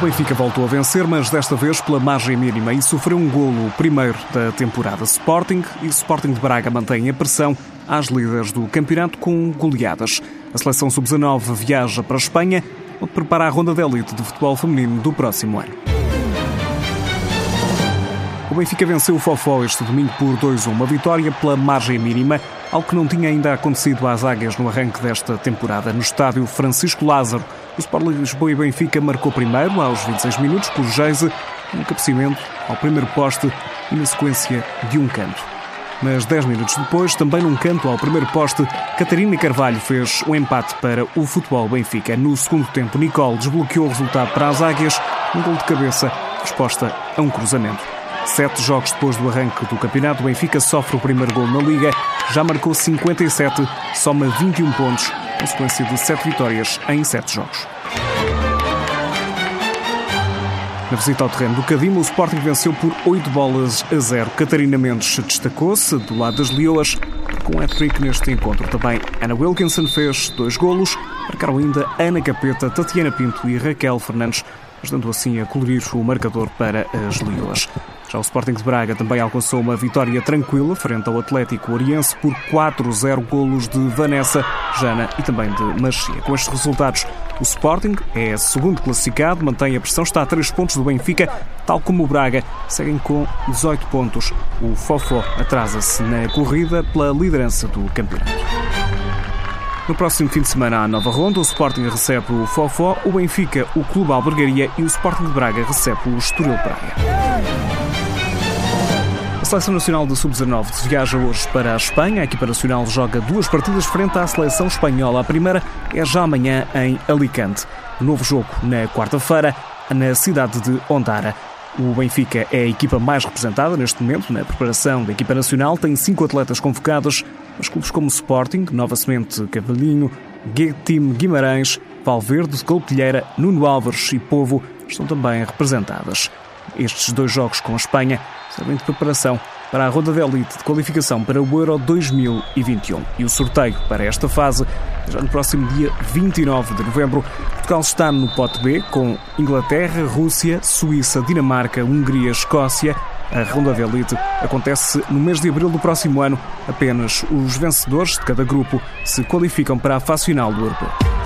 Benfica voltou a vencer, mas desta vez pela margem mínima e sofreu um golo, o primeiro da temporada. Sporting e Sporting de Braga mantêm a pressão às líderes do campeonato com goleadas. A seleção sub-19 viaja para a Espanha onde prepara a ronda de elite de futebol feminino do próximo ano. Benfica venceu o Fofó este domingo por 2-1, uma vitória pela margem mínima, algo que não tinha ainda acontecido às águias no arranque desta temporada. No estádio Francisco Lázaro, o Sport Lisboa e Benfica marcou primeiro, aos 26 minutos, por Geise, um cabeceamento ao primeiro poste e na sequência de um canto. Mas 10 minutos depois, também num canto ao primeiro poste, Catarina Carvalho fez o um empate para o futebol Benfica. No segundo tempo, Nicole desbloqueou o resultado para as águias, um gol de cabeça, resposta a um cruzamento. Sete jogos depois do arranque do campeonato, o Benfica sofre o primeiro gol na Liga, já marcou 57, soma 21 pontos, em sequência de sete vitórias em sete jogos. Na visita ao terreno do Cadima, o Sporting venceu por 8 bolas a 0. Catarina Mendes destacou-se do lado das Leoas, com um hat-trick neste encontro. Também Ana Wilkinson fez dois golos, marcaram ainda Ana Capeta, Tatiana Pinto e Raquel Fernandes, ajudando assim a colorir o marcador para as Leoas. Já o Sporting de Braga também alcançou uma vitória tranquila frente ao Atlético Oriense por 4-0 golos de Vanessa, Jana e também de Machia. Com estes resultados, o Sporting é segundo classificado, mantém a pressão, está a 3 pontos do Benfica, tal como o Braga, seguem com 18 pontos. O Fofó atrasa-se na corrida pela liderança do campeonato. No próximo fim de semana há nova ronda, o Sporting recebe o Fofó, o Benfica o Clube Albergaria e o Sporting de Braga recebe o Estoril Praia. A Seleção Nacional de Sub-19 viaja hoje para a Espanha. A equipa nacional joga duas partidas frente à seleção espanhola. A primeira é já amanhã em Alicante. Novo jogo na quarta-feira, na cidade de Ondara. O Benfica é a equipa mais representada neste momento na preparação da equipa nacional. Tem cinco atletas convocados, mas clubes como Sporting, Nova Semente Cavalinho, Team Guimarães, Valverde, Colpilheira, Nuno Álvares e Povo estão também representadas. Estes dois jogos com a Espanha servem de preparação para a ronda de elite de qualificação para o Euro 2021. E o sorteio para esta fase já no próximo dia 29 de novembro. Portugal está no pote B com Inglaterra, Rússia, Suíça, Dinamarca, Hungria, Escócia. A ronda de elite acontece no mês de abril do próximo ano. Apenas os vencedores de cada grupo se qualificam para a fase final do Europeu.